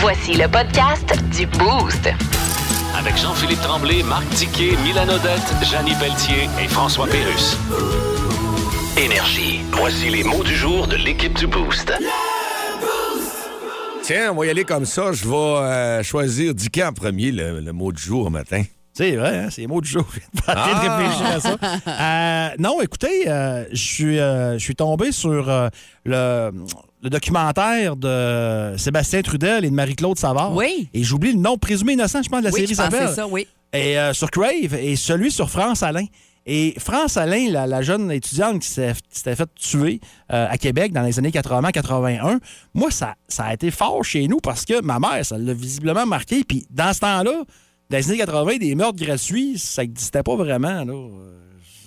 Voici le podcast du Boost. Avec Jean-Philippe Tremblay, Marc Tiquet, Milan Odette, Janine Pelletier et François Pérus. Énergie. Voici les mots du jour de l'équipe du Boost. Tiens, on va y aller comme ça. Je vais euh, choisir Dicky en premier, le, le mot du jour au matin. C'est vrai, hein, c'est les mots du jour. Ah! réfléchir à ça. Euh, non, écoutez, euh, je suis, euh, tombé sur euh, le, le documentaire de Sébastien Trudel et de Marie-Claude Savard. Oui. Et j'oublie le nom présumé innocent, je pense, de la Oui, série s'appelle. c'est ça, oui. Et euh, sur Crave et celui sur France Alain. Et France Alain, la, la jeune étudiante qui s'était faite tuer euh, à Québec dans les années 80-81, moi, ça, ça a été fort chez nous parce que ma mère, ça l'a visiblement marqué. Puis dans ce temps-là, dans les années 80, des meurtres gratuits, ça n'existait pas vraiment. Là.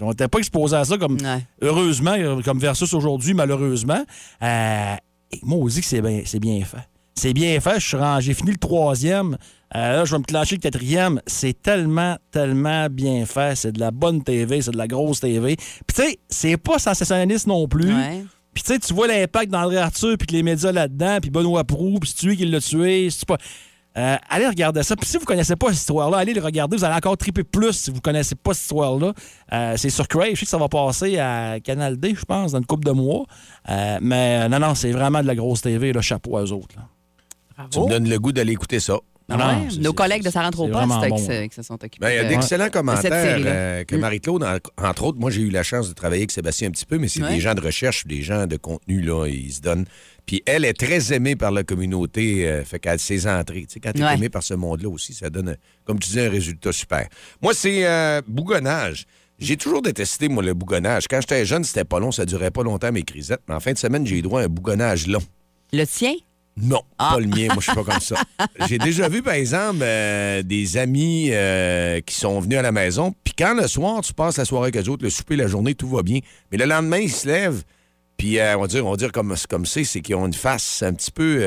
On n'était pas exposé à ça comme, Ouais. heureusement, euh, comme versus aujourd'hui, malheureusement. Euh, et moi, on dit que c'est bien, c'est bien fait. C'est bien fait. Je suis rangé. J'ai fini le troisième. Euh, là, je vais me clencher le quatrième. C'est tellement, tellement bien fait. C'est de la bonne TV, c'est de la grosse TV. Puis, tu sais, c'est pas sensationnaliste non plus. Ouais. Puis, tu sais, tu vois l'impact d'André Arthur, puis que les médias là-dedans, puis Benoît Proux, puis c'est lui qui l'a tué. C'est pas. Euh, allez regarder ça. Puis si vous connaissez pas cette histoire-là, allez le regarder. Vous allez encore triper plus si vous connaissez pas cette histoire-là. Euh, c'est sur Crave. Je sais que ça va passer à Canal D, je pense, dans une couple de mois. Euh, mais non, non, c'est vraiment de la grosse TV. Là, chapeau aux autres. là. Tu me donnes le goût d'aller écouter ça. Ouais, non, Nos collègues de Ça rentre au c'est poste vraiment qui, bon. se, qui se sont occupés. Ben, il y a de- d'excellents commentaires euh, que Mm. Marie-Claude, en- entre autres, moi j'ai eu la chance de travailler avec Sébastien un petit peu, mais c'est Ouais. des gens de recherche, des gens de contenu, là, ils se donnent. Puis elle est très aimée par la communauté, euh, fait qu'elle ses entrées. Tu sais, quand tu es Ouais. aimé par ce monde-là aussi, ça donne, comme tu dis, un résultat super. Moi, c'est euh, bougonnage. J'ai toujours détesté, moi, le bougonnage. Quand j'étais jeune, c'était pas long, ça durait pas longtemps, mes crisettes. Mais en fin de semaine, j'ai eu droit à un bougonnage long. Le tien? Non, Ah. pas le mien. Moi, je suis pas comme ça. J'ai déjà vu, par exemple, euh, des amis euh, qui sont venus à la maison. Puis quand le soir, tu passes la soirée avec eux autres, le souper, la journée, tout va bien. Mais le lendemain, ils se lèvent. Puis euh, on va dire, on va dire comme comme c'est, c'est qu'ils ont une face un petit peu.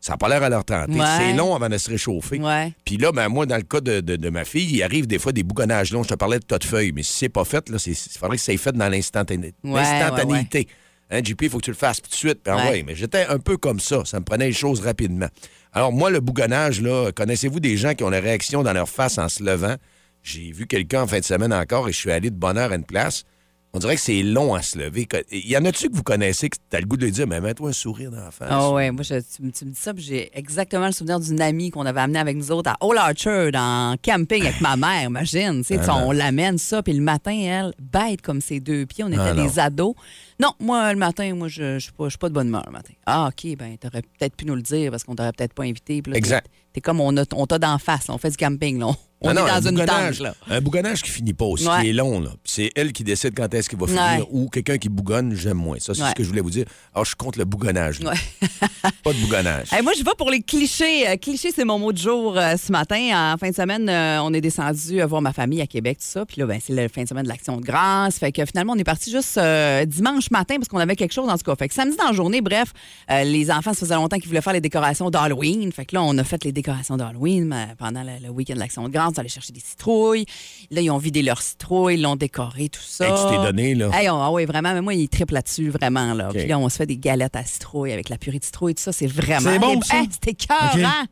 ça n'a pas l'air à leur tenter. Ouais. C'est long avant de se réchauffer. Ouais. Puis là, ben, moi, dans le cas de, de- de ma fille, il arrive des fois des bougonnages longs. Je te parlais de tas de feuilles, mais si c'est pas fait, là, c'est- il faudrait que ça soit fait dans l'instantané- Ouais, l'instantanéité. Hein, JP, il faut que tu le fasses tout de suite. Puis, Ouais. ouais, mais j'étais un peu comme ça. Ça me prenait les choses rapidement. Alors, moi, le bougonnage, là, connaissez-vous des gens qui ont la réaction dans leur face en se levant? J'ai vu quelqu'un en fin de semaine encore et je suis allé de bonne heure à une place. On dirait que c'est long à se lever. Il y en a-tu que vous connaissez que tu as le goût de lui dire, mais mets-toi un sourire dans la face? Ah ouais, moi, je- tu, me- tu me dis ça, puis j'ai exactement le souvenir d'une amie qu'on avait amenée avec nous autres à Old Orchard en camping avec ma mère, imagine. Tu sais, Ah on l'amène ça, puis le matin, elle, bête comme ses deux pieds, on était Ah non. des ados. Non, moi, le matin, moi, je je suis pas, de bonne humeur le matin. Ah, OK, ben, t'aurais peut-être pu nous le dire parce qu'on t'aurait peut-être pas invité. Là, Exact. t'es- T'es comme on a- on t'a d'en face, là. on fait du camping, là. On, on Non, non, est un dans une bougonnage, tente, là. Un bougonnage qui finit pas aussi, Ouais. qui est long. là. C'est elle qui décide quand est-ce qu'il va finir. Ouais. Ou quelqu'un qui bougonne, j'aime moins. Ça, c'est Ouais. ce que je voulais vous dire. Alors, je suis contre le bougonnage. pas de bougonnage. Hey, moi, je vais pour les clichés. Euh, clichés, c'est mon mot du jour euh, ce matin. En fin de semaine, euh, on est descendu voir ma famille à Québec, tout ça. Puis là, ben, c'est la fin de semaine de l'Action de grâce. Fait que finalement, on est parti juste euh, dimanche matin parce qu'on avait quelque chose en tout cas. Fait que samedi dans la journée, bref, les enfants, ça faisait longtemps qu'ils voulaient faire les décorations d'Halloween. Fait que là, on a fait les décorations d'Halloween pendant le, le week-end de l'Action de grâce. Allait chercher des citrouilles. Là, ils ont vidé leurs citrouilles, ils l'ont décoré, tout ça. Hey, tu t'es donné, là. Hey, on- ah oui, vraiment. Mais moi, il triple là-dessus, vraiment. Là. Puis là, on se fait des galettes à citrouille avec la purée de citrouille, tout ça. C'est vraiment. C'est bon, Hey, C'était écœurant.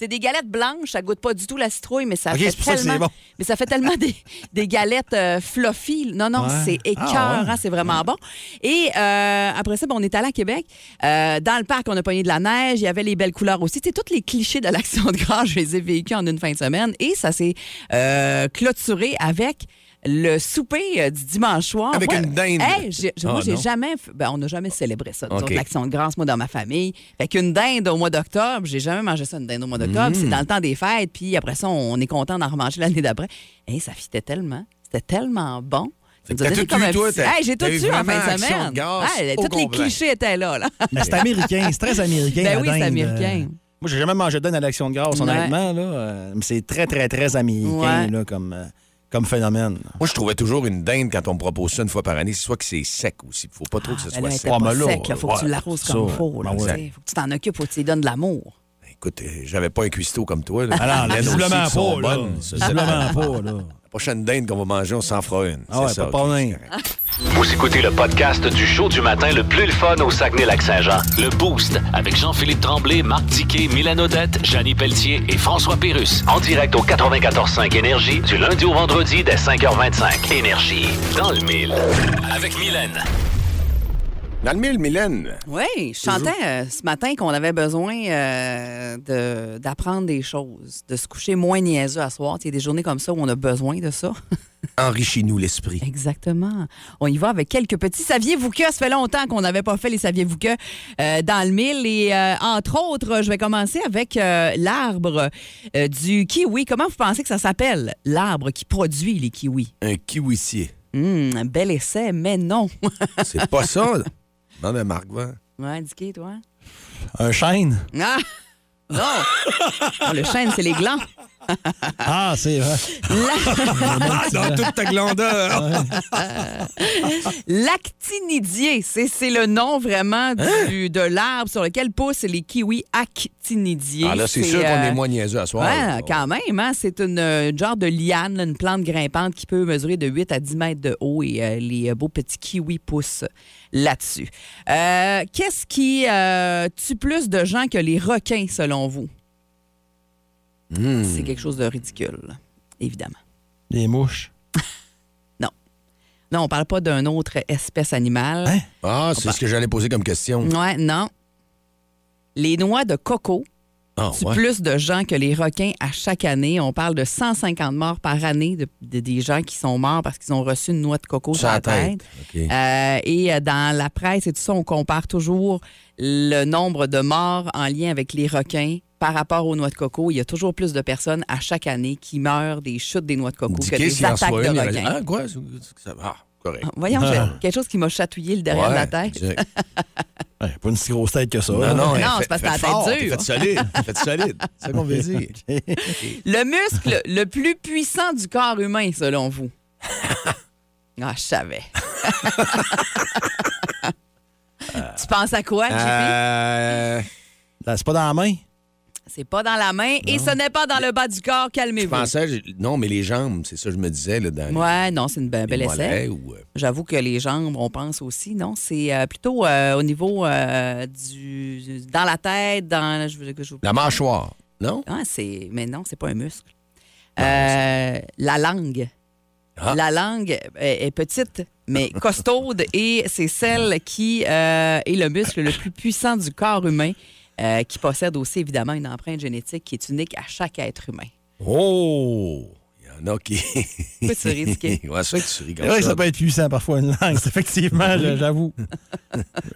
C'est des galettes blanches, ça goûte pas du tout la citrouille, mais ça fait c'est ça tellement. c'est bon. Mais ça fait tellement des, des galettes euh, fluffy. Non, non, Ouais. c'est écœurant, Ah ouais. c'est vraiment bon. Et euh, après ça, ben, on est allé à Québec. Euh, dans le parc, on a pogné de la neige. Il y avait les belles couleurs aussi. Sais, tous les clichés de l'action de grâce, je les ai vécus en une fin de semaine. Et ça s'est euh, clôturé avec le souper euh, du dimanche soir. Avec Moi, une dinde. hey, j'ai- Ah, moi, j'ai jamais. Ben, on n'a jamais célébré ça, nous OK. autres, l'action de grâce, moi, dans ma famille. Fait qu'une dinde au mois d'octobre, j'ai jamais mangé ça, une dinde au mois d'octobre. Mm. C'est dans le temps des fêtes, puis après ça, on est content d'en remanger l'année d'après. Hey, ça fitait tellement. C'était tellement bon. T'as tout comme eu, toi, Hey, j'ai tout eu eu en fin de semaine. tous les clichés étaient là. là. Mais c'est américain, c'est très américain. Ben la oui, c'est dinde. américain. Euh, Moi, j'ai jamais mangé de dinde à l'action de grâce, Ouais. honnêtement. Là, Euh, mais c'est très, très, très américain Ouais. là, comme, euh, comme phénomène. Moi, je trouvais toujours une dinde quand on me propose ça une fois par année, c'est soit que c'est sec aussi. Il faut pas trop que ce Ben soit là, sec. était Ah, sec. Il faut que tu l'arroses comme il faut. là, ben ouais. sais. faut que tu t'en occupes, faut que tu lui donnes de l'amour. Écoute, j'avais pas un cuistot comme toi. Là. Alors, visiblement pas. là. bonnes, ça, c'est- Visiblement pas. Là. La prochaine dinde qu'on va manger, on s'en fera une. Ah ouais, C'est ça, pas de ok, problème. c'est correct. Vous écoutez le podcast du show du matin le plus le fun au Saguenay-Lac-Saint-Jean. Le Boost avec Jean-Philippe Tremblay, Marc Tiquet, Milan Odette, Janine Pelletier et François Pérus. En direct au 94.5 Énergie du lundi au vendredi dès 5h25. Énergie. Dans le mille. Avec Mylène. Dans le mille, Mylène. Oui, je chantais euh, ce matin qu'on avait besoin euh, de- d'apprendre des choses, de se coucher moins niaiseux à soir. Il y a des journées comme ça où on a besoin de ça. Enrichis-nous l'esprit. Exactement. On y va avec quelques petits. Saviez-vous que ça fait longtemps qu'on n'avait pas fait les saviez-vous que euh, dans le mille et euh, entre autres, je vais commencer avec euh, l'arbre euh, du kiwi. Comment vous pensez que ça s'appelle l'arbre qui produit les kiwis? Un kiwissier. Hum, un bel essai, mais non. C'est pas ça. Non, mais Marc, va. ouais, indiqué toi? Un chêne? Non. Oh, le chêne, c'est les glands. Ah, c'est vrai. Dans toute ta glandeur. L'actinidier, c'est c'est le nom vraiment du- de l'arbre sur lequel poussent les kiwis actinidiers. Ah, là, c'est sûr qu'on euh, est moins niaiseux à soir. Ouais, là. quand même. Hein? C'est une euh, genre de liane, là, une plante grimpante qui peut mesurer de 8 à 10 mètres de haut et euh, les euh, beaux petits kiwis poussent là-dessus. Euh, Qu'est-ce qui euh, tue plus de gens que les requins, selon vous? Hmm. C'est quelque chose de ridicule, évidemment. Les mouches? Non, on parle pas d'une autre espèce animale. Hein? Ah, c'est ce que j'allais poser comme question. Ouais, non. Les noix de coco Ah, tuent ouais. plus de gens que les requins à chaque année. On parle de 150 morts par année de, de- des gens qui sont morts parce qu'ils ont reçu une noix de coco sur la tête. Euh, et euh, dans la presse et tout ça, on compare toujours le nombre de morts en lien avec les requins par rapport aux noix de coco. Il y a toujours plus de personnes à chaque année qui meurent des chutes des noix de coco que des attaques de requins. Ah, quoi? Ah, correct. Voyons, Ah. j'ai quelque chose qui m'a chatouillé le derrière de la Ouais, tête. Ouais, pas une si grosse tête que ça. Non, non, Non, fait- c'est parce que fait t'as la tête dure. Faites solide. Faites solide. C'est ça qu'on veut dire. Le muscle le plus puissant du corps humain, selon vous? Ah, je savais. tu penses à quoi, JP? Euh, C'est pas dans la main? C'est pas dans la main et ce n'est pas dans le bas du corps. je Calmez-vous. pensais, je- non, mais les jambes, c'est ça que je me disais. Là, dans Ouais, non, c'est une be- belle essai. ou, euh, J'avoue que les jambes, on pense aussi, non? C'est euh, plutôt euh, au niveau euh, du. dans la tête, dans. Je, veux- que je, La mâchoire, non? Ah, c'est, mais non, c'est pas un muscle. La langue. Ah. La langue est, petite, mais costaude, et c'est celle qui est le muscle le plus puissant du corps humain, euh, qui possède aussi évidemment une empreinte génétique qui est unique à chaque être humain. Oh! Il y en a qui. Ris, Dicky? ouais, c'est vrai que tu vrai que ça. peut être puissant parfois, une langue. Effectivement, j'avoue.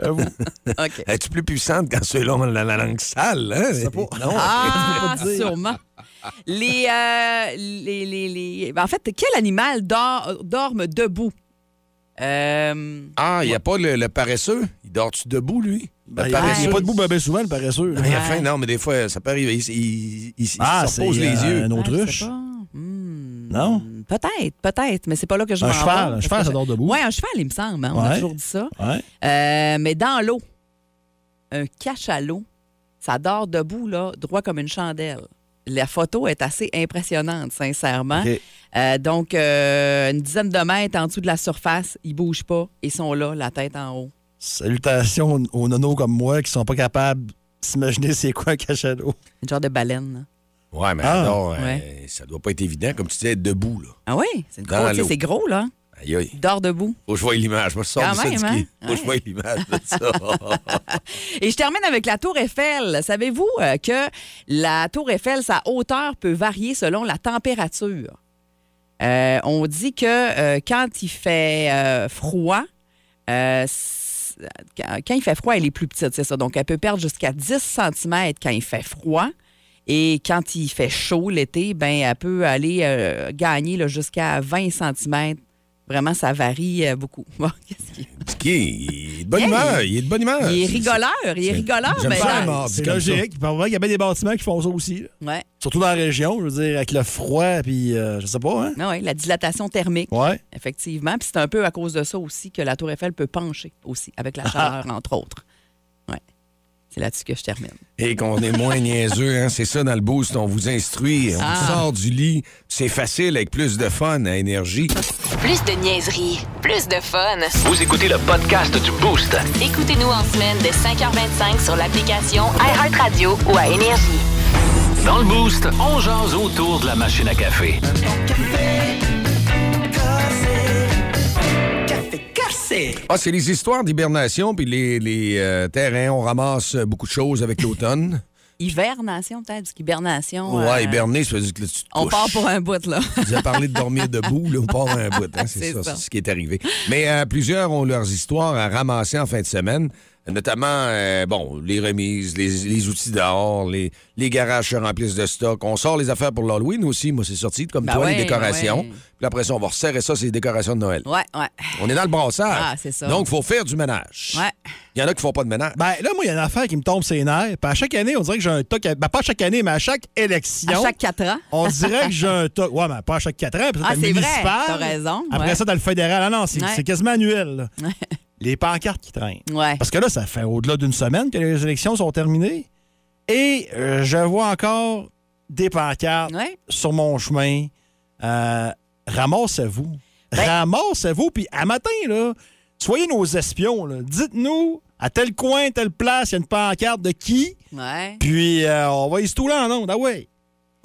J'avoue. OK. Es-tu plus puissante quand c'est long, la, la langue sale? Hein? sais pas. Non. Ah, pas sûrement. Les, euh, les, les, les- ben, En fait, quel animal dort, dorme debout? Euh, Ah, il n'y a pas le, le paresseux? Il dort-tu debout, lui? Ben, le il n'y a pas de bout ben, ben souvent, le paresseux. Ah, il a faim, non, mais des fois, ça peut arriver. Il, il, il- il Ah, se repose les euh, yeux. un ah, autruche. Hmm. Non? Peut-être, peut-être, mais c'est pas là que je Un m'en cheval, vais, un cheval, parce ça que dort debout. Oui, un cheval, il me semble. hein, On a toujours dit ça. Ouais. Euh, mais dans l'eau, un cachalot, ça dort debout, là, droit comme une chandelle. La photo est assez impressionnante, sincèrement. Euh, donc, euh, une dizaine de mètres en dessous de la surface, ils bougent pas. Ils sont là, la tête en haut. Salutations aux nonos comme moi qui sont pas capables de s'imaginer c'est quoi un cachalot. Une genre de baleine. là. Ouais, mais Ah. alors, euh, ça doit pas être évident, comme tu disais, être debout, là. Ah oui? C'est une c'est gros, là. Aïe, dort debout. Faut que je voie l'image. Moi, je sors Quand de ça, même, hein? Faut que je voie l'image de ça. Et je termine avec la Tour Eiffel. Savez-vous euh, que la Tour Eiffel, sa hauteur peut varier selon la température? Euh, on dit que euh, quand il fait euh, froid, euh, quand quand il fait froid, elle est plus petite, c'est ça. Donc, elle peut perdre jusqu'à 10 cm quand il fait froid. Et quand il fait chaud l'été, ben, elle peut aller euh, gagner jusqu'à 20 cm. Vraiment, ça varie euh, beaucoup. Bon, qu'est-ce qu'il- Dicky, il est de bonne Hey, humeur. Il est de bonne humeur. il est rigoleur, il est rigoleur. j'aime mais ça, là- mort. C'est comme ça. logique. Parfois, il y a bien des bâtiments qui font ça aussi. là. Ouais. Surtout dans la région, je veux dire, avec le froid, puis euh, je sais pas, hein? Ah oui, la dilatation thermique, Ouais. effectivement. Puis c'est un peu à cause de ça aussi que la Tour Eiffel peut pencher aussi, avec la chaleur, entre autres. C'est là-dessus que je termine. Et qu'on est moins niaiseux, hein? c'est ça dans le boost, on vous instruit, on Ah. vous sort du lit, c'est facile avec plus de fun à énergie. Plus de niaiserie, plus de fun. Vous écoutez le podcast du Boost. Écoutez-nous en semaine de 5h25 sur l'application iHeartRadio ou à Énergie. Dans le Boost, on jase autour de la machine à café. Ah, c'est les histoires d'hibernation, puis les, les, euh, terrains, on ramasse beaucoup de choses avec l'automne. Hibernation, peut-être, parce qu'hibernation. Ouais, euh, hiberner, ça veut dire que là, tu te On couches. part pour un bout, là. Vous avez parlé de dormir debout, là, on part un bout. hein, c'est C'est ça, ça. c'est ce qui est arrivé. Mais euh, plusieurs ont leurs histoires à ramasser en fin de semaine, notamment, euh, bon, les remises, les, les outils dehors, les, les garages se remplissent de stock. On sort les affaires pour l'Halloween aussi. Moi, c'est sorti, comme Ben toi, ouais, les décorations. ouais. Puis après ça, on va resserrer ça, c'est les décorations de Noël. Ouais, ouais. On est dans le brassage. Ah, c'est ça. Donc, il faut faire du ménage. Ouais. Il y en a qui font pas de ménage. Ben là, moi, il y a une affaire qui me tombe ses nerfs. Puis à chaque année, on dirait que j'ai un toc. Ben, pas à chaque année, mais à chaque élection. À chaque quatre ans. On dirait que j'ai un toc. Ouais, mais pas à chaque quatre ans. Puis ça, Ah, c'est vrai. T'as raison, Après ouais. ça, t'as le fédéral. Ah non, c'est Ouais. c'est quasiment annuel. Là. Les pancartes qui traînent. Ouais. Parce que là, ça fait au-delà d'une semaine que les élections sont terminées. Et euh, je vois encore des pancartes Ouais. sur mon chemin. Euh, ramassez-vous. Ben- Ramassez-vous. Puis à matin, là, soyez nos espions. là. Dites-nous à tel coin, telle place, il y a une pancarte de qui. Ouais. Puis euh, on va y se touler en ondes. Ah ouais.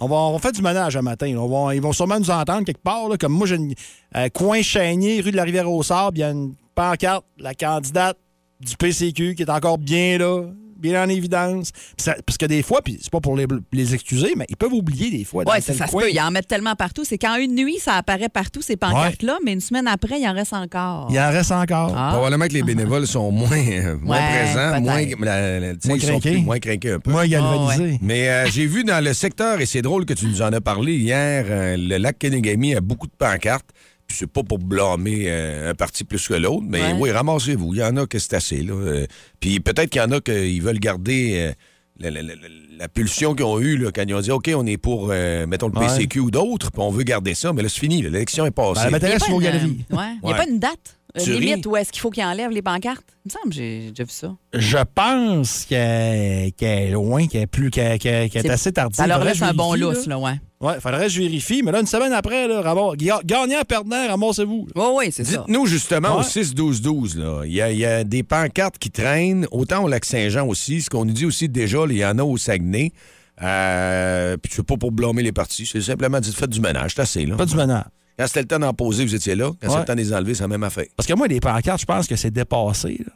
On va, on va faire du ménage un matin. là. On va- ils vont sûrement nous entendre quelque part. là. Comme moi, j'ai une euh, coin Chénier, rue de la Rivière-au-Sable. Il y a une pancarte, la candidate du PCQ qui est encore bien là, bien en évidence. Ça- parce que des fois, puis c'est pas pour les, les excuser, mais ils peuvent oublier des fois. tel ça, ça se peut. Ils en mettent tellement partout. C'est qu'en une nuit, ça apparaît partout, ces pancartes-là, mais une semaine après, il en reste encore. Il en reste encore. Ah. Probablement que les bénévoles sont moins, euh, moins Ouais, présents, moins, la- Moins plus- moins craqués un peu. Moi, galvanisé. Oh, Mais euh, j'ai vu dans le secteur, et c'est drôle que tu nous en as parlé hier, euh, le lac Kenegami a beaucoup de pancartes. C'est pas pour blâmer euh, un parti plus que l'autre, mais Ouais. oui, ramassez-vous. Il y en a que c'est assez. Là. Euh, puis peut-être qu'il y en a qui veulent garder euh, la, la- la- la pulsion qu'ils ont eue là, quand ils ont dit OK, on est pour, euh, mettons, le Ouais. PCQ ou d'autres, puis on veut garder ça. Mais là, c'est fini. L'élection est passée. Ben, Il m'intéresse galeries. n'y a pas une date euh, limite où est-ce qu'il faut qu'ils enlèvent les pancartes? Il me semble que j'ai déjà vu ça. Je pense qu'elle est loin, qu'elle est, plus, qu'elle est C'est- assez tardive. Ça leur laisse un bon lousse, là, ouais. Ouais, faudrait que je vérifie. Mais là, une semaine après, là, gagnant, perdant, ramassez-vous. Oui, oui, c'est ça. Dites-nous justement au Ouais. 6-12-12, là, il y, a- il y a des pancartes qui traînent, autant au Lac-Saint-Jean aussi, ce qu'on nous dit aussi déjà, il y en a au Saguenay. Euh, puis c'est pas pour blâmer les partis, c'est simplement dit faites du ménage, c'est assez. Là. Pas du menant. Quand c'était le temps d'en poser, vous étiez là. Quand c'était Ouais. le temps de les enlever, c'est la même affaire. Parce que moi, les pancartes, je pense que c'est dépassé. là.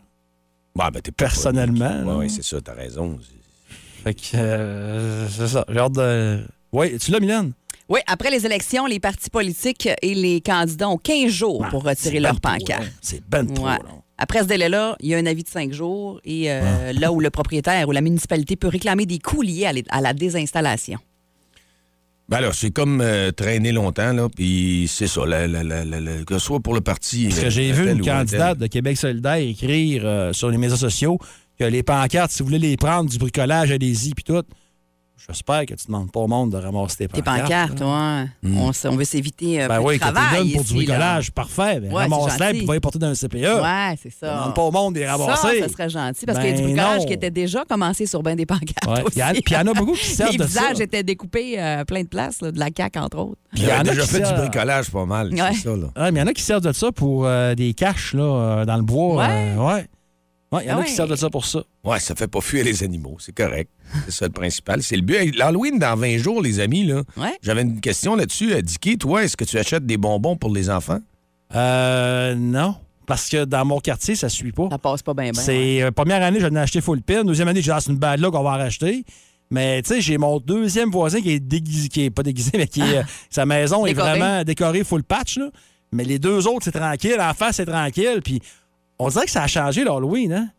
Bon, ben, t'es pas- Personnellement, Oui, ouais, c'est ça, t'as raison. Fait que, euh, c'est ça. J'ai hâte de. Oui, tu l'as, Mylène? Oui, après les élections, les partis politiques et les candidats ont 15 jours pour retirer leur ben trop pancarte. long. C'est ben trop Ouais. long. Après ce délai-là, il y a un avis de cinq jours et euh, là où le propriétaire ou la municipalité peut réclamer des coûts liés à, les- à la désinstallation. Ben alors, c'est comme euh, traîner longtemps, là, puis c'est ça, la- la- la- la- la- que ce soit pour le parti. Parce euh, que j'ai vu tel une candidate de Québec solidaire écrire euh, sur les médias sociaux que les pancartes, si vous voulez les prendre, du bricolage, allez-y, puis tout. J'espère que tu demandes pas au monde de ramasser tes Des pancartes. pancartes, là. ouais. On, s- on veut s'éviter euh, Ben oui, de que tu travail donnes pour du ici, bricolage, parfait. Ben, Ouais, c'est ramasse-les, gentil. puis va y porter dans un CPE. Ouais, c'est ça. Demande pas au monde de les Ça, ramasser. ça serait gentil parce qu'il y a du Ben bricolage non. qui était déjà commencé sur bien des pancartes. Ouais. aussi. Il y a- Puis il y en a beaucoup qui servent Les de ça. visages étaient découpés euh, à plein de places, là, de la CAQ, entre autres. Puis il y en a déjà qui fait du bricolage pas mal, Ouais. c'est ça, là. Ouais, mais il y en a qui servent de ça pour euh, des caches là, euh, dans le bois. Ouais. Ouais, il y en Ah a qui ouais. servent de ça pour ça. Ouais, ça fait pas fuir les animaux, c'est correct. C'est ça le principal. C'est le but. L'Halloween dans 20 jours, les amis, là. Ouais. J'avais une question là-dessus. Euh, Dicky, toi, est-ce que tu achètes des bonbons pour les enfants? Euh, non. Parce que dans mon quartier, ça suit pas. Ça passe pas bien, bien. c'est euh, première année, j'en ai acheté full pin. Deuxième année, j'ai dit, ah, c'est une bad là qu'on va en racheter. Mais tu sais, j'ai mon deuxième voisin qui est déguisé, qui est pas déguisé, mais qui est, euh, sa maison est vraiment décorée full patch. Là. Mais les deux autres, c'est tranquille. En face, c'est tranquille. Puis on dirait que ça a changé l'Halloween. Hein?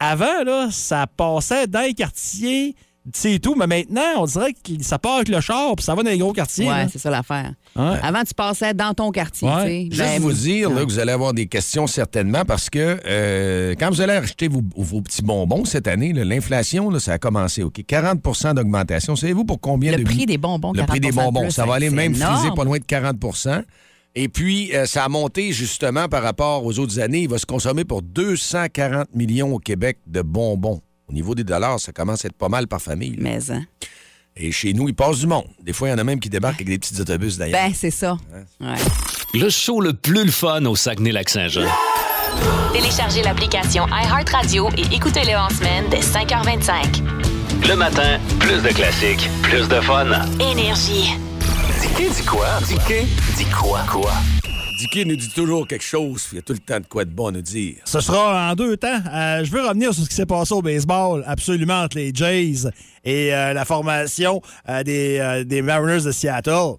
Avant, là, ça passait dans les quartiers, c'est tout. Mais maintenant, on dirait que ça part avec le char, puis ça va dans les gros quartiers. Ouais, c'est ça l'affaire. Ouais. Avant, tu passais dans ton quartier. Ouais. Juste Ben, vous dire là, que vous allez avoir des questions certainement parce que euh, quand vous allez acheter vos, vos petits bonbons cette année, l'inflation, ça a commencé. OK? 40% d'augmentation. Savez-vous pour combien Le de prix des bonbons, Le prix des 40 bonbons. plus, ça va aller même énorme. friser pas loin de 40 Et puis, euh, ça a monté justement par rapport aux autres années. Il va se consommer pour 240 millions au Québec de bonbons. niveau des dollars, ça commence à être pas mal par famille. là. Mais, hein. Et chez nous, il passe du monde. Des fois, il y en a même qui débarquent avec des petits autobus d'ailleurs. Ben, c'est ça. Ouais. Le show le plus le fun au Saguenay-Lac-Saint-Jean. Téléchargez l'application iHeartRadio et écoutez-le en semaine dès 5h25. Le matin, plus de classiques, plus de fun. Énergie. Dis dis quoi? Dis dis quoi? Quoi? Dicky nous dit toujours quelque chose, il y a tout le temps de quoi de bon à nous dire. Ce sera en deux temps. Euh, je veux revenir sur ce qui s'est passé au baseball, absolument, entre les Jays et euh, la formation euh, des, euh, des Mariners de Seattle.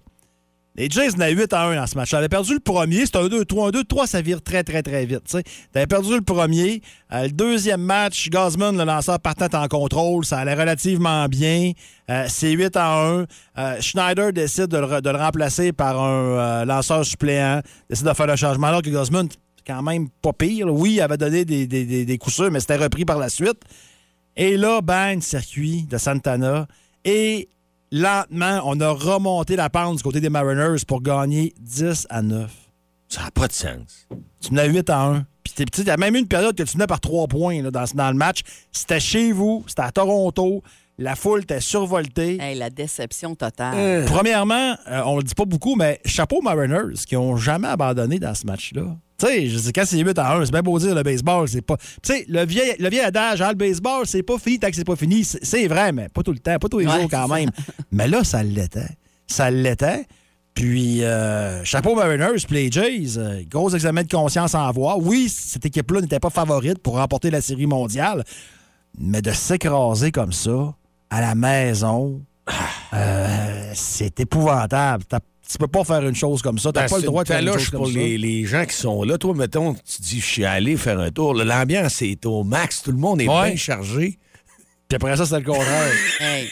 Les Jays en 8 à 1 dans ce match. T'avais perdu le premier, c'était un 2, 3, un 2, 3, ça vire très, très, très vite. T'avais perdu le premier. Euh, le deuxième match, Gosman, le lanceur partant en contrôle, ça allait relativement bien. Euh, c'est 8 à 1. Euh, Schneider décide de le, remplacer par un lanceur suppléant, décide de faire le changement, alors que Gosman, quand même pas pire. Oui, il avait donné des, des, des, des coups sûrs, mais c'était repris par la suite. Et là, bang, circuit de Santana. Et lentement, on a remonté la pente du côté des Mariners pour gagner 10 à 9. Ça n'a pas de sens. Tu menais 8 à 1. Puis il y a même eu une période que tu menais par 3 points là, dans, dans le match. C'était chez vous, c'était à Toronto. La foule était survoltée. Hey, la déception totale. Premièrement, euh, on le dit pas beaucoup, mais chapeau aux Mariners qui ont jamais abandonné dans ce match-là. Tu sais, je sais, quand c'est 8 à 1, c'est bien beau dire le baseball, c'est pas. Tu sais, le vieil, le vieil adage, ah, le baseball, c'est pas fini tant que c'est pas fini. C'est vrai, mais pas tout le temps, pas tous les Ouais, jours quand même. mais là, ça l'était. Ça l'était. Puis, euh, chapeau Mariners, les Jays, euh, gros examen de conscience à avoir. Oui, cette équipe-là n'était pas favorite pour remporter la série mondiale, mais de s'écraser comme ça, à la maison, euh, c'est épouvantable. Tu peux pas faire une chose comme ça. T'as Ben, pas le droit de faire une chose pour ça. les, les gens qui sont là. Toi, mettons, tu dis, je suis allé faire un tour. L'ambiance est au max. Tout le monde est Ouais. bien chargé. Puis après ça, c'est le contraire. Hey.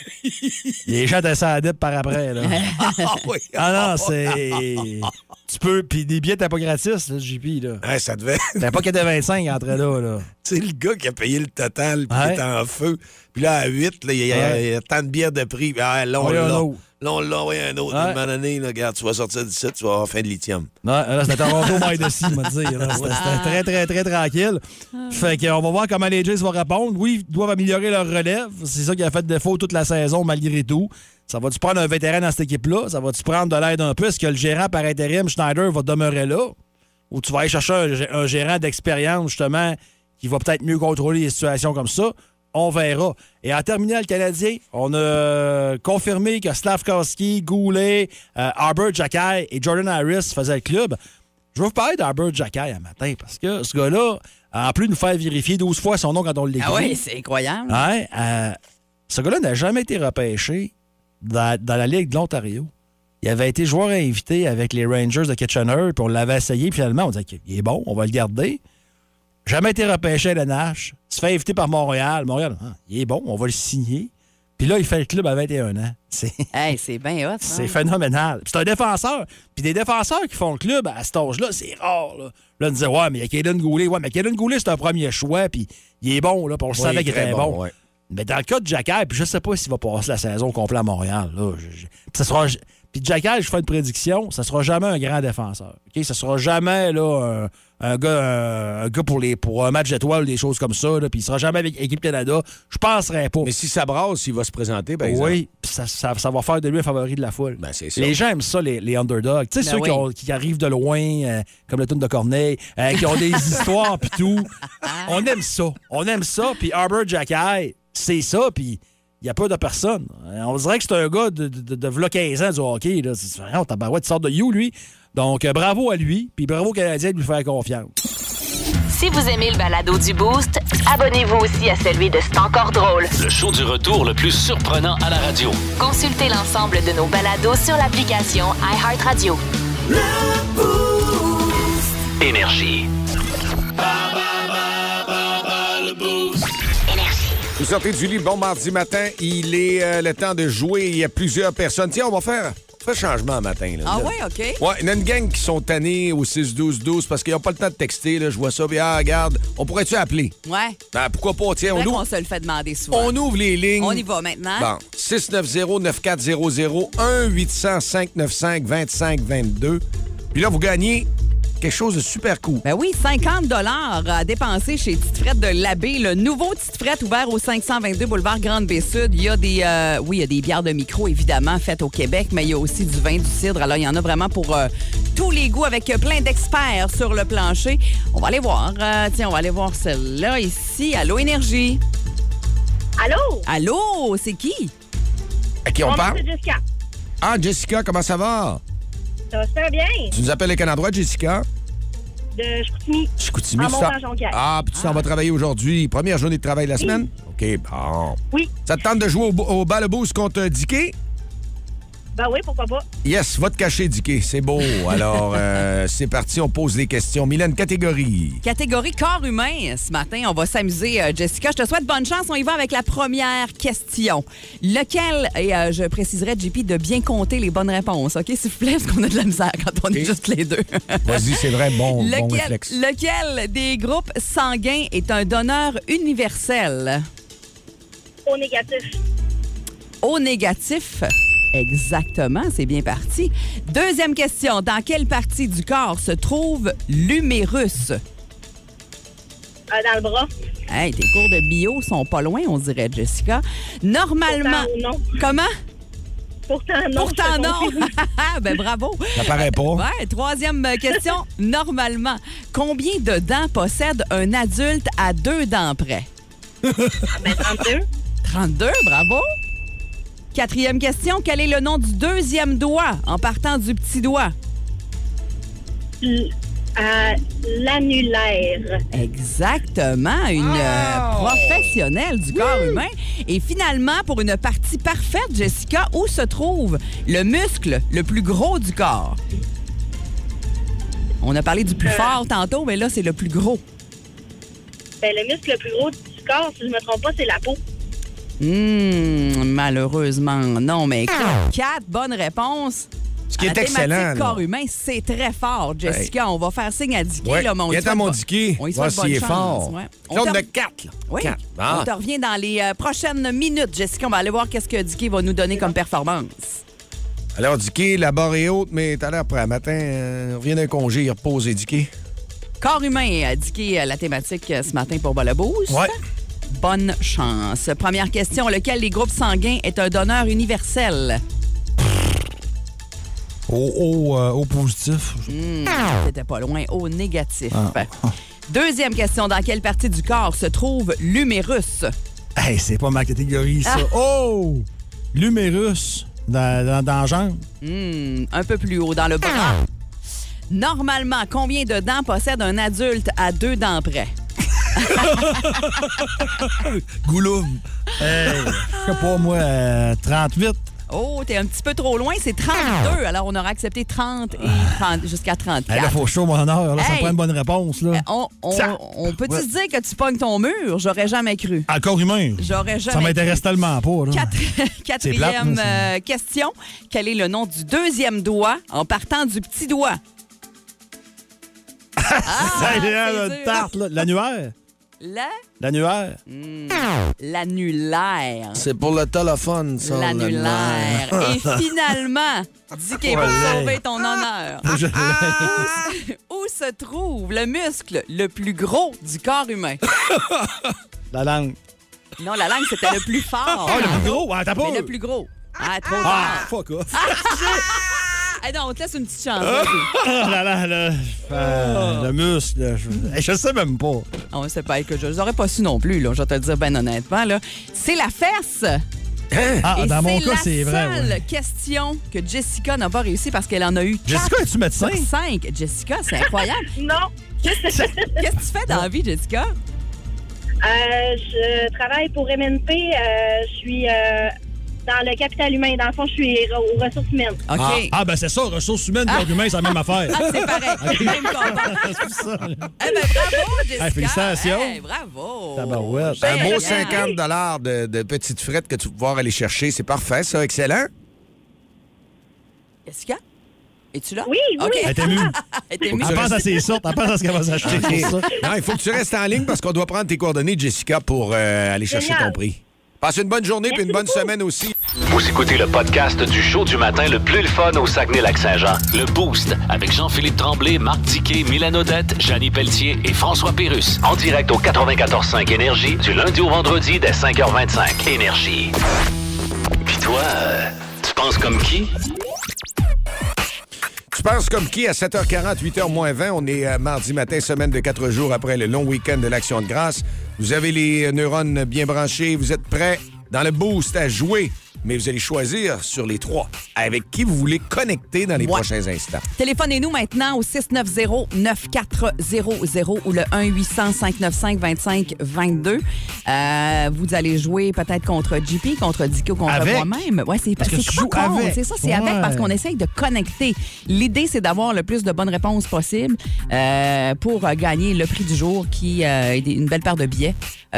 les gens dip par après. Là. ah oui. Ah non, c'est. Tu peux. Puis des billets, t'as pas gratis, là, JP. Là. Ouais, ça devait. T'as pas qu'à 25 entre là. là. Tu sais, le gars qui a payé le total, puis Ouais. qui est en feu. Puis là, à 8, là, il y, a- Ouais. il y a tant de bières de prix. Ah, là, on Ouais, un l'a. autre. Là, on l'a envoyé un autre. Ouais. Un moment donné, là, regarde, tu vas sortir d'ici, tu vas avoir fin de lithium. Non, là, c'était Toronto by the Sea, m'a dire. là. C'était c'était très, très, très tranquille. Fait qu'on va voir comment les Jays vont répondre. Oui, ils doivent améliorer leur relève. C'est ça qui a fait défaut toute la saison, malgré tout. Ça va-tu prendre un vétéran dans cette équipe-là? Ça va-tu prendre de l'aide un peu? Est-ce que le gérant par intérim, Schneider, va demeurer là? Ou tu vas aller chercher un, gé- un gérant d'expérience, justement, qui va peut-être mieux contrôler les situations comme ça? On verra. Et en terminant le Canadien, on a confirmé que Slavkowski, Goulet, euh, Arbor Jackay et Jordan Harris faisaient le club. Je vais vous parler d'Arbor Jackay un matin parce que ce gars-là, en plus de nous faire vérifier 12 fois son nom quand on l'écrit, Ah oui, c'est incroyable. Ouais, euh, ce gars-là n'a jamais été repêché dans, dans la Ligue de l'Ontario. Il avait été joueur invité avec les Rangers de Kitchener, puis on l'avait essayé, puis finalement, on disait qu'il est bon, on va le garder. Jamais été repêché à l'NH. Se fait inviter par Montréal. Montréal, ah, il est bon, on va le signer. Puis là, il fait le club à 21 ans. C'est. Hey, c'est bien hot. ça. C'est phénoménal. Puis c'est un défenseur. Puis des défenseurs qui font le club à cet âge-là, c'est rare. Là, Là, on disait, ouais, mais il y a Kaden Goulet. Ouais, mais Kaden Goulet, c'est un premier choix. Puis il est bon, là. Puis on le savait qu'il était bon, bon. ouais. Mais dans le cas de Jackal, puis je sais pas s'il va passer la saison complète à Montréal. Là, Je- je- puis ça sera. Puis je fais une prédiction, ça sera jamais un grand défenseur. OK? Ça sera jamais là, un, un gars, un, un gars pour, les, pour un match d'étoiles, des choses comme ça. Là, puis il sera jamais avec Équipe Canada. Je penserais pas. Mais si ça brasse, il va se présenter, par exemple. Oui, puis ça, ça, ça va faire de lui un favori de la foule. Ben, c'est. Les gens aiment ça, les, les underdogs. Tu sais, Ben ceux oui. qui, ont- qui arrivent de loin, euh, comme le tune de Corneille, euh, qui ont des histoires puis tout. On aime ça. On aime ça. Puis Arbor Jackay, c'est ça. Puis il y a peu de personnes. Euh, On dirait que c'est un gars de, de, de, de v'là 15 ans du hockey. Là. C'est vraiment, tabarouette, il sort de You, lui. Donc, euh, bravo à lui. Puis bravo aux Canadiens de lui faire confiance. Si vous aimez le balado du Boost, abonnez-vous aussi à celui de C'est encore drôle. Le show du retour le plus surprenant à la radio. Consultez l'ensemble de nos balados sur l'application iHeartRadio. Énergie. Vous sortez du lit, bon mardi matin. Il est euh, le temps de jouer. Il y a plusieurs personnes. Tiens, on va faire, on fait changement matin. Là. Ah Là. oui, OK. Ouais, il y a une gang qui sont tannés au 6-12-12 parce qu'ils n'ont pas le temps de texter. Là. Je vois ça. Puis, ah, regarde, on pourrait-tu appeler? Ouais. Ah, pourquoi pas? Tiens, on ouvre, qu'on se le fait demander souvent. on ouvre les lignes. On y va maintenant. Bon, 690-9400, 1-800-595-2522. Puis là, vous gagnez quelque chose de super cool. Ben oui, 50 à dépenser chez Tite Frette de l'Abbé. Le nouveau Tite Frette ouvert au 522 boulevard Grande-Baie-Sud. Il y a des, euh, oui, il y a des bières de micro, évidemment, faites au Québec, mais il y a aussi du vin, du cidre. Alors, il y en a vraiment pour euh, tous les goûts avec plein d'experts sur le plancher. On va aller voir. Euh, tiens, on va aller voir celle-là ici. Allô, Énergie? Allô? Allô, c'est qui? À qui on nom, parle? c'est Jessica. Ah, Jessica, comment ça va? Ça bien. Tu nous appelles quel endroit, Jessica? De Chicoutimi. Chicoutimi. Jonquière. Ah, puis tu t'en vas travailler aujourd'hui. Première journée de travail de la semaine? OK, bon. Oui. Ça te tente de jouer au, au bal boost contre Dicky? Ben oui, pourquoi pas. Yes, va te cacher, Dicky. C'est beau. Alors, euh, c'est parti, on pose les questions. Mylène, catégorie. Catégorie corps humain. Ce matin, on va s'amuser, euh, Jessica. Je te souhaite bonne chance. On y va avec la première question. Lequel, et euh, je préciserai, JP, de bien compter les bonnes réponses, OK, s'il vous plaît, parce qu'on a de la misère quand on est juste les deux. Vas-y, c'est vrai, bon, bon lequel, réflexe. lequel des groupes sanguins est un donneur universel? Au négatif. Au négatif. Exactement, c'est bien parti. Deuxième question. Dans quelle partie du corps se trouve l'humérus? Euh, dans le bras. Hey, tes cours de bio sont pas loin, on dirait, Jessica. Normalement. Pourtant, non. Comment? Pourtant, non. Pourtant, non. confirme. ben, bravo. Ça paraît pas. Ouais, troisième question. Normalement, combien de dents possède un adulte à deux dents près? Ben, 32. 32, bravo. Quatrième question. Quel est le nom du deuxième doigt en partant du petit doigt? L'annulaire. Exactement, une euh, professionnelle du corps humain. Et finalement, pour une partie parfaite, Jessica, où se trouve le muscle le plus gros du corps? On a parlé du plus fort tantôt, mais là, c'est le plus gros. Ben, le muscle le plus gros du corps, si je me trompe pas, c'est la peau. Hum, malheureusement, non, mais écoute, quatre bonnes réponses. Ce qui est excellent. là. corps humain, c'est très fort, Jessica. On va faire signe à Dicky, Ouais, là, mais on viens à mon Dicky. On s'il est fort. ouais. On te- de quatre, là. Oui. Quatre. On Ah. te revient dans les euh, prochaines minutes, Jessica. On va aller voir qu'est-ce que Dicky va nous donner comme performance. Alors, Dicky, la barre est haute, mais t'as l'air prêt. Un matin, euh, revient d'un congé, il repose, Dicky. Corps humain, euh, Dicky, euh, la thématique ce matin pour Bas Boost. Bonne chance. Première question. Lequel des groupes sanguins est un donneur universel? Au, au, euh, au positif. C'était pas loin. Au négatif. Deuxième question. Dans quelle partie du corps se trouve l'humérus? Hey, c'est pas ma catégorie, ça. Ah. Oh! L'humérus. Dans, dans, dans jambe. Hmm, un peu plus haut, dans le bras. Normalement, combien de dents possède un adulte à deux dents près? Gouloum. Hey, je sais pas, moi, euh, 38. Oh, t'es un petit peu trop loin, c'est 32. Alors, on aura accepté 30 et 30 jusqu'à 34. Hey, là, faut chaud mon honneur. Là, ça Hey. me prend une bonne réponse. Là. Euh, On, on- Ça- on peut-tu Ouais. se dire que tu pognes ton mur? J'aurais jamais cru. Ah, le corps humain. J'aurais jamais Ça m'intéresse cru. tellement pas. Là. Quatre- Quatrième plate, euh, question. Quel est le nom du deuxième doigt en partant du petit doigt? Ah, Ça, c'est le tarte, là. L'annuaire? La- L'annuaire. L'annulaire. C'est pour le téléphone, ça. L'annulaire. Et finalement, dis qu'il va Ouais. sauver ton honneur. Je- Où se trouve le muscle le plus gros du corps humain? La langue. Non, la langue, c'était le plus fort. Ah, le plus gros? Ah, t'as pas. Mais le plus gros. Ah, trop Ah, tard. fuck off. Ah non, on te laisse une petite chance. vas-y. Ah là là, là. Euh, le muscle. Je... Hey, je sais même pas. On sait pas que je n'aurais pas su non plus, là, je vais te le dire bien honnêtement. Là. C'est la fesse. Ah, Et dans mon c'est cas, la c'est vrai. seule ouais. question que Jessica n'a pas réussi parce qu'elle en a eu Jessica, es-tu médecin? 5. Jessica, c'est incroyable. Non. Qu'est-ce que tu fais dans la vie, Jessica? Euh, je travaille pour MNP. euh, je suis euh, dans le capital humain. Dans le fond, je suis aux ressources humaines. OK. Ah, Ah, ah, ben c'est ça, ressources humaines, corps humain, c'est la même affaire. c'est pareil. Même combat. c'est pour ça. Eh ben, bravo, Jessica. Hey, félicitations. Hey, bravo. Tabarouette. Un beau Génial. 50 de, de petites frettes que tu vas pouvoir aller chercher. C'est parfait, ça. Excellent. Jessica, es-tu là? Oui, oui. OK. Elle est émue. Elle est émue. Elle pense à ses sortes, elle pense à ce qu'elle va s'acheter. Non, il faut que tu restes en ligne parce qu'on doit prendre tes coordonnées, Jessica, pour euh, aller chercher Génial. ton prix. Passe une bonne journée et une bonne beaucoup. semaine aussi. Vous écoutez le podcast du show du matin le plus le fun au Saguenay-Lac-Saint-Jean. Le Boost avec Jean-Philippe Tremblay, Marc Tiquet, Milan Odette, Janine Pelletier et François Pérus. En direct au 94.5 Énergie du lundi au vendredi dès 5h25. Énergie. Puis toi, euh, tu penses comme qui? Tu penses comme qui à 7h40, 8h moins 20? On est euh, mardi matin, semaine de quatre jours après le long week-end de l'Action de grâce. Vous avez les neurones bien branchés. Vous êtes prêts dans le boost à jouer. Mais vous allez choisir sur les trois avec qui vous voulez connecter dans les Ouais. prochains instants. Téléphonez-nous maintenant au 690-9400 ou le 1-800-595-2522. Euh, vous allez jouer peut-être contre JP, contre Dicky ou contre Avec? moi-même. Ouais, c'est Parce que c'est ça, c'est Ouais. avec parce qu'on essaye de connecter. L'idée, c'est d'avoir le plus de bonnes réponses possible euh, pour euh, gagner le prix du jour qui euh, est une belle paire de billets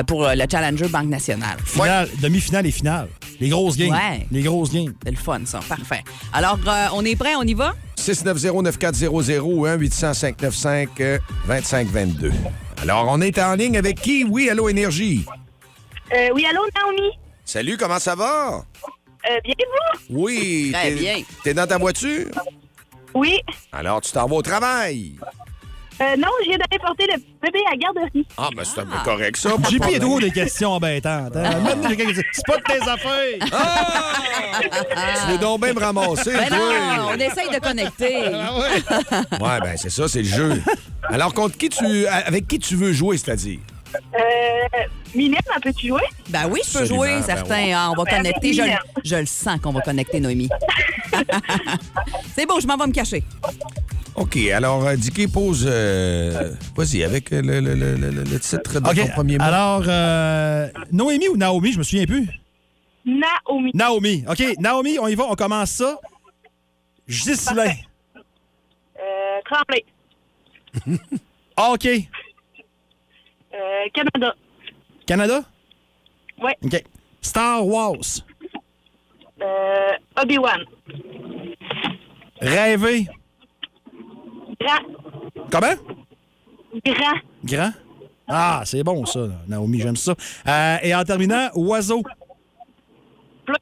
pour le Challenger Banque Nationale. Finale, demi-finale et finale. Les grosses games. Ouais. Les grosses games. C'est le fun, ça. Parfait. Alors, euh, on est prêt, on y va? 690-9400 ou 1-800-595-2522. Alors, on est en ligne avec qui? Oui, allô, Énergie. Euh, oui, allô, Naomi? Salut, comment ça va? Euh, bien vous? Oui. Très bien. T'es dans ta voiture? Oui. Alors, tu t'en vas au travail? Euh, non, je viens d'aller porter le bébé à la garderie. Ah, ben c'est un peu correct, ça. est problème. toujours des questions embêtantes. hein. Maintenant, quelqu'un qui dit, C'est pas de tes affaires. Tu veux donc bien me ramasser, Ben toi. non, on essaye de connecter. Ouais, ben c'est ça, c'est le jeu. Alors, contre qui tu, avec qui tu veux jouer, c'est-à-dire? Euh, Mylène, elle peut-tu jouer? Ben oui, je peux Absolument, jouer, ben oui. Ah, on va Ben, connecter. Je, le- je le sens qu'on va connecter, Noémie. C'est bon, je m'en vais me cacher. OK, alors, euh, Dicky pose... euh, Vas-y, avec euh, le, le- le- le- le titre de OK. ton premier mot. Alors, euh, Noémie ou Naomi, je me souviens plus. Naomi. Naomi. OK, Naomi, on y va, on commence ça. Ghislain. Euh, Tremblay. OK. Euh, Canada. Canada? Ouais. OK. Star Wars. Euh, Obi-Wan. Rêver. Grand. Comment? Grand. Grand? Ah, c'est bon, ça. Naomi, j'aime ça. Euh, et en terminant, oiseau.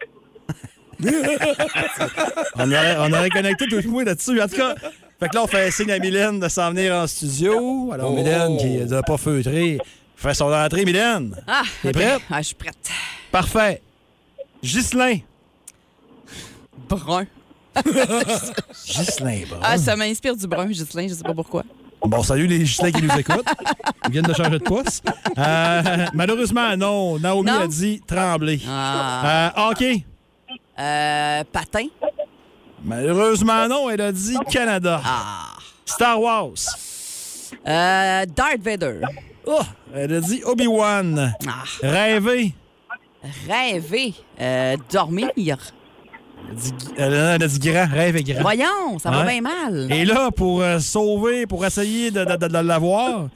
On aurait, on aurait connecté tout le monde là-dessus. En tout cas, fait que là, on fait signe à Mylène de s'en venir en studio. Alors, Oh. Mylène, qui n'a pas feutré, fait son entrée. Mylène, Ah, T'es prête? Ah, je suis prête. parfait. Ghislain. Brun. Ghislain, bon. Ah, ça m'inspire du brun, Ghislain, je sais pas pourquoi. Bon, salut les Ghislains qui nous écoutent. Ils viennent de changer de poste. Euh, malheureusement, non. Naomi Non? a dit trembler. Ah. Euh, hockey. Euh, patin. Malheureusement, non. Elle a dit Canada. Ah. Star Wars. Euh, Darth Vader. Oh, elle a dit Obi-Wan. Ah. Rêver. Rêver. Euh, dormir. Elle a dit, grand. Rêve est grand. Voyons, ça va bien mal. Et là, pour euh, sauver, pour essayer de, de- de- de l'avoir,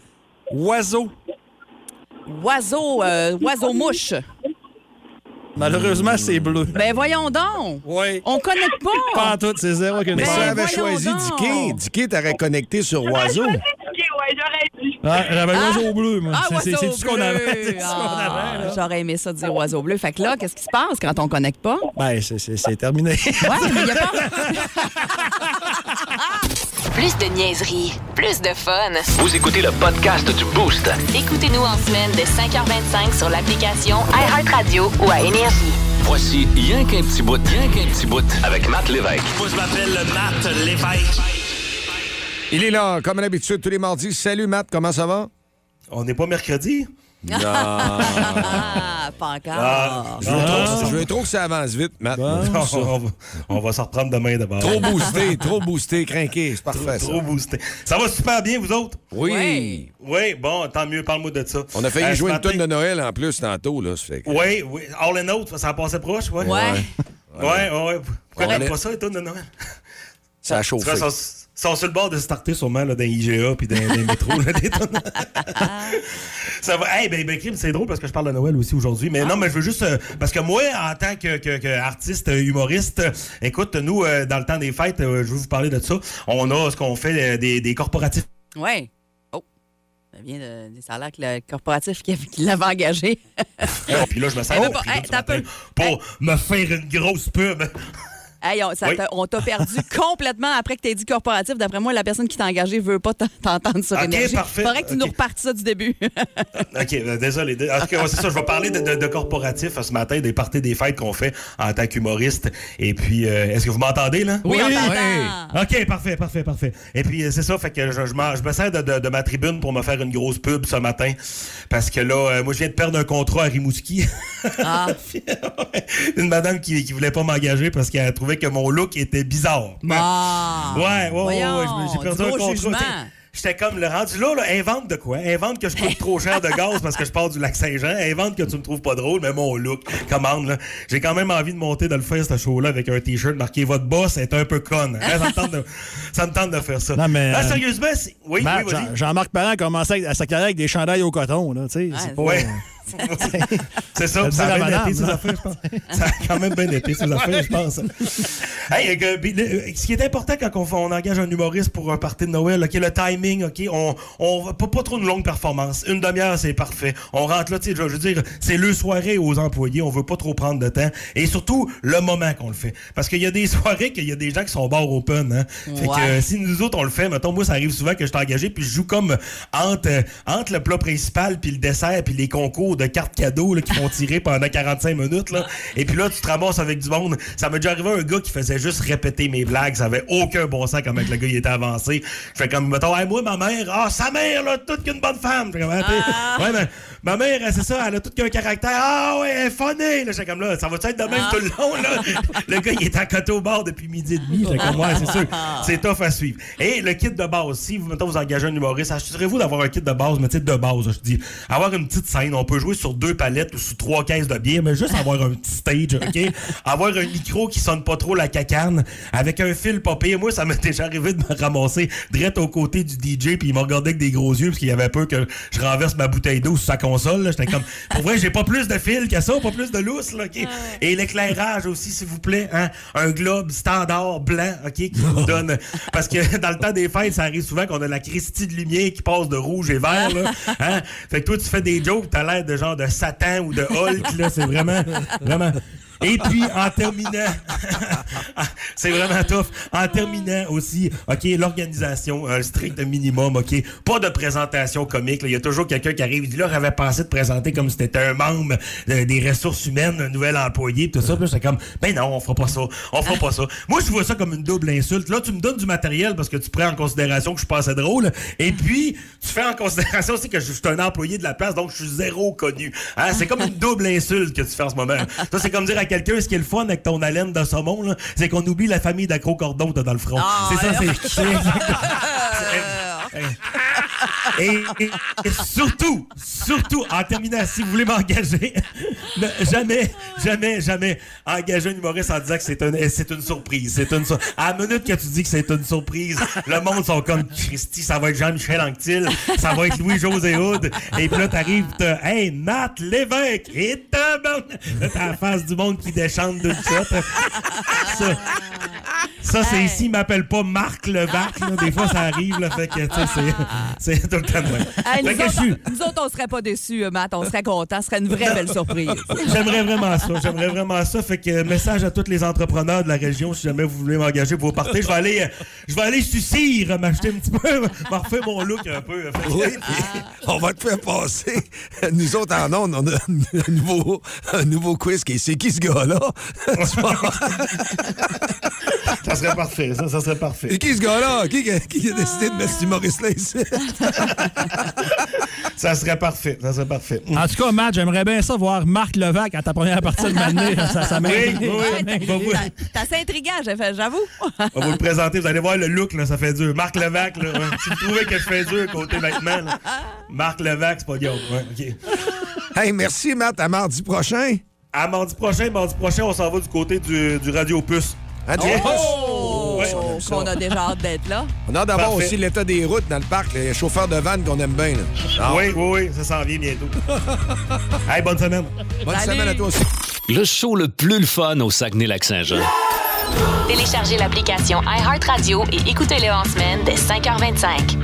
oiseau. Oiseau, euh, oiseau-mouche. Malheureusement, c'est bleu. Ben voyons donc. Oui. On connecte pas. Pas en tout, c'est zéro qu'une Mais si avais voyons choisi. Dicky, Dicky t'aurais connecté sur Oiseau. Ouais, j'aurais dû. Ah, J'avais l'oiseau bleu, moi. Ah, C'est- oiseau tout ce qu'on bleu. avait. C'est tout ce qu'on Ah, avait. là. J'aurais aimé ça dire oiseau bleu. Fait que là, qu'est-ce qui se passe quand on connecte pas? Ben, c'est- c'est c'est terminé. Ouais, mais il y a pas. Plus de niaiserie, plus de fun. Vous écoutez le podcast du Boost. Écoutez-nous en semaine de 5h25 sur l'application iHeartRadio ou à Énergie. Voici Rien qu'un petit bout, rien qu'un petit bout avec Matt Lévesque. Moi, je m'appelle Matt Lévesque. Il est là, comme d'habitude, tous les mardis. Salut, Matt, comment ça va? On n'est pas mercredi? Non. Ah, pas encore. Ah, Je veux, trop, je veux trop que ça avance vite, Matt. on, va, on va s'en reprendre demain d'abord. Trop boosté, trop boosté, craqué. C'est parfait, ça. Trop boosté. Ça va super bien, vous autres? Oui. Oui, bon, tant mieux, parle-moi de ça. On a failli Euh, jouer une tonne de Noël en plus tantôt, là. ça fait que- Oui, oui. All in Out, ça a passé proche, ouais. Ouais. Ouais, ouais. ouais. Pourquoi t'aimes pas ça, les tonnes de Noël? Ça a chauffé. Sont, sur le bord de se starter sûrement là, dans IGA puis dans, dans les métros. là, des tonnes. ça va. Hey, ben, ben, c'est drôle parce que je parle de Noël aussi aujourd'hui. Mais non, mais je veux juste. euh, parce que moi, en tant que, que- que artiste, humoriste, euh, écoute, nous, euh, dans le temps des fêtes, euh, je veux vous parler de ça. On a ce qu'on fait des, des corporatifs. Ouais. Oh. Ça vient de, des salaires que le corporatif qui, qui l'avait engagé. Et puis là, je me sens Eh, oh, hey, pour me faire une grosse pub. Hey, on, ça Oui. t'a- on t'a perdu complètement après que tu dit corporatif. D'après moi, la personne qui t'a engagé veut pas t'en- t'entendre sur Ok, énergie. parfait. Faudrait que tu nous repartes ça du début. OK, euh, désolé. Ouais, c'est ça, je vais parler de, de, de corporatif euh, ce matin, des parties des fêtes qu'on fait en tant qu'humoriste. Et puis, euh, est-ce que vous m'entendez, là? Oui, on Oui. t'entend. OK, parfait, parfait, parfait. Et puis, euh, c'est ça, fait que je, je, m'en- je me sers de, de- de ma tribune pour me faire une grosse pub ce matin. Parce que là, euh, moi, je viens de perdre un contrat à Rimouski. Ah. une madame qui, qui voulait pas m'engager parce qu'elle trouvait que mon look était bizarre. Ah. Ouais, ouais, ouais, Voyons, ouais, je- j'ai perdu du un contrat. J'étais comme le rendu là, là, invente de quoi? Invente que je coûte trop cher de gaz parce que je pars du lac Saint-Jean. Invente que tu me trouves pas drôle, mais mon look, commande, là. J'ai quand même envie de monter de le faire, ce show-là, avec un t-shirt marqué Votre boss est un peu conne. Hein, Ça, me tente de, ça me tente de faire ça. Non, mais, Ah, euh, sérieusement, oui, Matt, oui, Jean-Marc Parent a commencé à sa carrière avec des chandails au coton. Là, tu sais, c'est pas- Ouais. c'est ça, Ça a bien été, ses affaires, je pense. Ça a quand même bien été, ses affaires, je pense. Hey, euh, le- ce qui est important quand on, fait- on engage un humoriste pour un party de Noël, OK, le timing, OK, on, on pas, pas trop une longue performance. Une demi-heure, c'est parfait. On rentre là, tu sais, je veux dire, c'est le soirée aux employés, on veut pas trop prendre de temps. Et surtout, le moment qu'on le fait. Parce qu'il y a des soirées qu'il y a des gens qui sont bar open, hein. Fait que Ouais. euh, si nous autres, on le fait, mettons, moi, ça arrive souvent que je suis engagé, puis je joue comme entre, euh, entre le plat principal, puis le dessert, puis les concours de cartes cadeaux là, qui font tirer pendant 45 minutes. Là. Et puis là, tu te ramasses avec du monde. Ça m'est déjà arrivé un gars qui faisait juste répéter mes blagues. Ça avait aucun bon sens comme le gars il était avancé. Je fais comme, mettons, Hey, moi, ma mère, ah, sa mère, là, toute qu'une bonne femme. Comme, Ah, t'es- Ouais, mais ma mère, c'est ça, elle a tout qu'un caractère. Ah, ouais, elle est funny. Là, comme, là, ça va être de même tout le long, là? Le gars, il est à côté au bord depuis midi et demi. J'étais comme, ouais, c'est sûr. C'est tough à suivre. Et le kit de base, si vous, mettons, vous engagez un humoriste, assurez-vous d'avoir un kit de base, mais tu sais, de base, je dis, avoir une petite scène. On peut jouer sur deux palettes ou sur trois caisses de bière, mais juste avoir un petit stage, OK? avoir un micro qui sonne pas trop la cacane, avec un fil pire. Moi, ça m'est déjà arrivé de me ramasser direct aux côtés du DJ, puis il m'a regardé avec des gros yeux, parce qu'il avait peur que je renverse ma bouteille d'eau sur sa console. là. J'étais comme, pour vrai, j'ai pas plus de fil que ça, pas plus de lousse, là, OK? Et l'éclairage aussi, s'il vous plaît, hein? Un globe standard blanc, OK? Qui vous donne. Parce que dans le temps des fêtes, ça arrive souvent qu'on a la Christie de lumière qui passe de rouge et vert, là. Hein? Fait que toi, tu fais des jokes, t'as l'air de genre de Satan ou de Hulk, là. C'est vraiment, vraiment. Et puis, en terminant, c'est vraiment tough. En terminant aussi, OK, l'organisation, un strict minimum, OK. Pas de présentation comique. Il y a toujours quelqu'un qui arrive et dit là, j'avais pensé de présenter comme si c'était un membre euh, des ressources humaines, un nouvel employé, tout ça. Puis c'est comme, ben non, on fera pas ça. On fera pas ça. Moi, je vois ça comme une double insulte. Là, tu me donnes du matériel parce que tu prends en considération que je suis pas assez drôle. Et puis, tu fais en considération aussi que je suis un employé de la place, donc je suis zéro connu. Hein? C'est comme une double insulte que tu fais en ce moment. Ça, c'est comme dire quelqu'un, ce qui est le fun avec ton haleine de saumon, là, c'est qu'on oublie la famille que t'as dans le front. Ah, c'est ça, c'est... Et, surtout, surtout, en terminant, si vous voulez m'engager, jamais, jamais, jamais engager un humoriste en disant que c'est une, c'est une surprise. C'est une sur- À la minute que tu dis que c'est une surprise, le monde sont comme Christy, ça va être Jean-Michel Anctil, ça va être Louis-José Houd. Et puis là, t'arrives, hey, Matt Lévesque, et t'as, la face du monde qui déchante d'une shot. Ça, ça, c'est ici, il m'appelle pas Marc Levac. là. Des fois, ça arrive. Là, fait que, c'est, c'est tout le temps de même. Hey, nous, autres, suis- nous autres, on serait pas déçus, euh, Matt. On serait contents. Ce serait une vraie belle surprise. J'aimerais vraiment ça. J'aimerais vraiment ça. Fait que euh, message à tous les entrepreneurs de la région, si jamais vous voulez m'engager pour vos parties, je vais aller, euh, je vais aller sucir, m'acheter un petit peu, me refaire mon look un peu. Oui, on va te faire passer. Nous autres, en ondes, on a un nouveau, un nouveau quiz qui est C'est qui ce gars-là? Ça serait parfait. Ça, ça serait parfait. C'est qui ce gars-là? Qui, a décidé de mettre cet humoriste-là ici? Ça serait parfait. Ça serait parfait. En tout cas, Matt, j'aimerais bien ça voir Marc Levac à ta première partie de m'amener. Ça, ça Oui, oui, oui. Vous- t'as- assez intriguant, j'ai fait, j'avoue. On va vous le présenter. Vous allez voir le look, là, ça fait dur. Marc Levac, là, ouais. si vous trouvez que je fais dur côté vêtements, là, Marc Levac, c'est pas Guillaume. Ouais. Hey, merci, Matt. À mardi prochain. À mardi prochain, mardi prochain, on s'en va du côté du, du Radio Puce. Adieu. Oh, Ouais. qu'on a déjà hâte d'être là. On a d'abord Parfait. aussi l'état des routes dans le parc, les chauffeurs de vannes qu'on aime bien. là. Ah, Oui, oui, oui, ça s'en vient bientôt. hey, bonne semaine. Bonne Salut. semaine à toi aussi. Le show le plus le fun au Saguenay-Lac-Saint-Jean. Téléchargez l'application iHeartRadio et écoutez-le en semaine dès 5h25.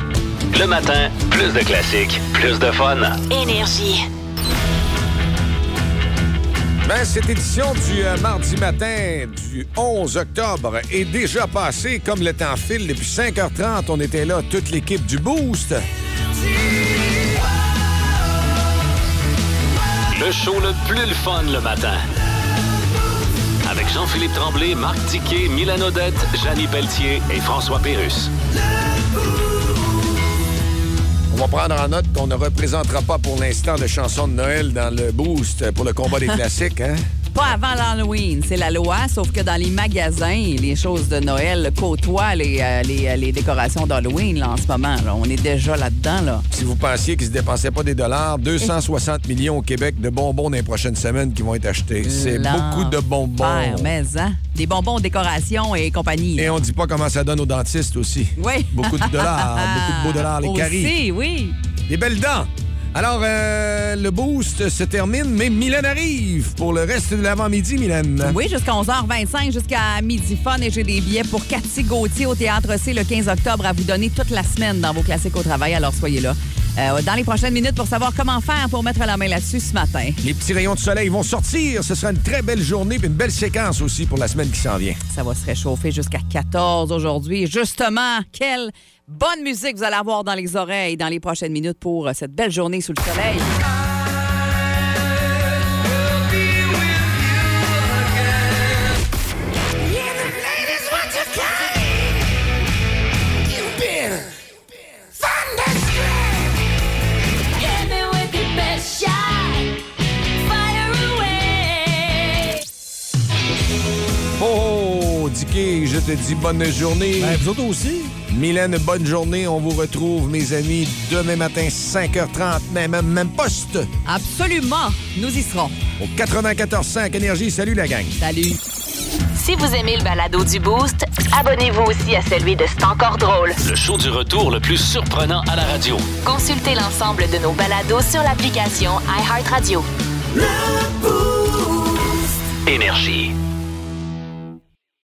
Le matin, plus de classiques, plus de fun. Énergie. Ben, cette édition du euh, mardi matin du 11 octobre est déjà passée comme le temps file. Depuis 5h30, on était là, toute l'équipe du Boost. Le show le plus le fun le matin. Avec Jean-Philippe Tremblay, Marc Tiquet, Milan Odette, Janine Pelletier et François Pérus. On va prendre en note qu'on ne représentera pas pour l'instant de chansons de Noël dans le Boost pour le combat des classiques, hein? Pas avant l'Halloween, c'est la loi, sauf que dans les magasins, les choses de Noël côtoient les, euh, les, euh, les décorations d'Halloween là, en ce moment. là. On est déjà là-dedans. Là. Si vous pensiez qu'ils se dépensaient pas des dollars, 260 millions au Québec de bonbons dans les prochaines semaines qui vont être achetés. C'est beaucoup de bonbons. Mais hein? Des bonbons, décorations et compagnie. Et on dit pas comment ça donne aux dentistes aussi. Oui. Beaucoup de dollars, beaucoup de beaux dollars, les caries. Aussi, oui. Des belles dents. Alors, euh, le boost se termine, mais Milan arrive pour le reste de l'avant-midi, Milan. Oui, jusqu'à 11h25, jusqu'à midi fun. Et j'ai des billets pour Cathy Gauthier au Théâtre C le 15 octobre à vous donner toute la semaine dans vos classiques au travail. Alors, soyez là. Euh, dans les prochaines minutes pour savoir comment faire pour mettre la main là-dessus ce matin. Les petits rayons de soleil vont sortir. Ce sera une très belle journée puis une belle séquence aussi pour la semaine qui s'en vient. Ça va se réchauffer jusqu'à 14 aujourd'hui. Justement, quelle bonne musique vous allez avoir dans les oreilles dans les prochaines minutes pour euh, cette belle journée sous le soleil. Oh, Dicky, je te dis bonne journée. Ben, vous autres aussi. Mylène, bonne journée. On vous retrouve, mes amis, demain matin, 5h30, même, même poste, Absolument, nous y serons. au 94.5 Énergie. Salut, la gang. Salut. Si vous aimez le balado du Boost, abonnez-vous aussi à celui de C'est encore drôle. Le show du retour le plus surprenant à la radio. Consultez l'ensemble de nos balados sur l'application iHeartRadio. Énergie.